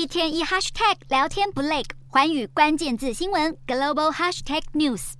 一天一 hashtag 聊天不累，环宇关键字新闻 global hashtag news。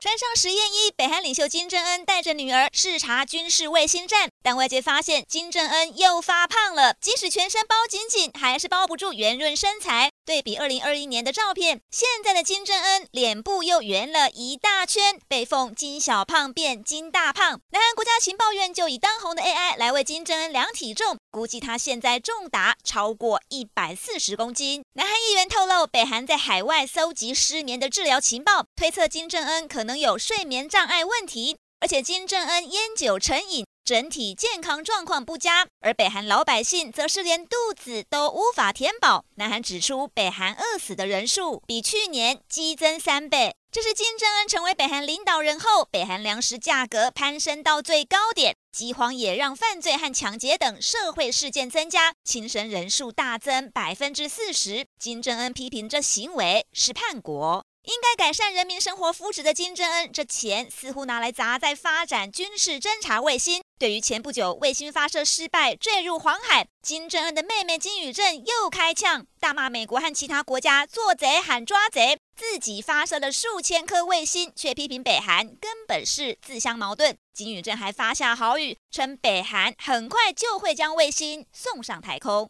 穿上实验衣，北韩领袖金正恩带着女儿视察军事卫星站，但外界发现金正恩又发胖了，即使全身包紧紧，还是包不住圆润身材。对比二零二一年的照片，现在的金正恩脸部又圆了一大圈，被奉金小胖变金大胖。南韩国家情报院就以当红的 AI 来为金正恩量体重，估计他现在重达超过一百四十公斤。南韩议员透露，北韩在海外搜集失眠的治疗情报，推测金正恩可能有睡眠障碍问题，而且金正恩烟酒成瘾。整体健康状况不佳，而北韩老百姓则是连肚子都无法填饱。南韩指出，北韩饿死的人数比去年激增三倍。这是金正恩成为北韩领导人后，北韩粮食价格攀升到最高点，饥荒也让犯罪和抢劫等社会事件增加，轻生人数大增百分之四十。金正恩批评这行为是叛国。应该改善人民生活福祉的金正恩，这钱似乎拿来砸在发展军事侦察卫星。对于前不久卫星发射失败坠入黄海，金正恩的妹妹金宇镇又开呛，大骂美国和其他国家做贼喊抓贼，自己发射了数千颗卫星，却批评北韩根本是自相矛盾。金宇镇还发下豪语，称北韩很快就会将卫星送上太空。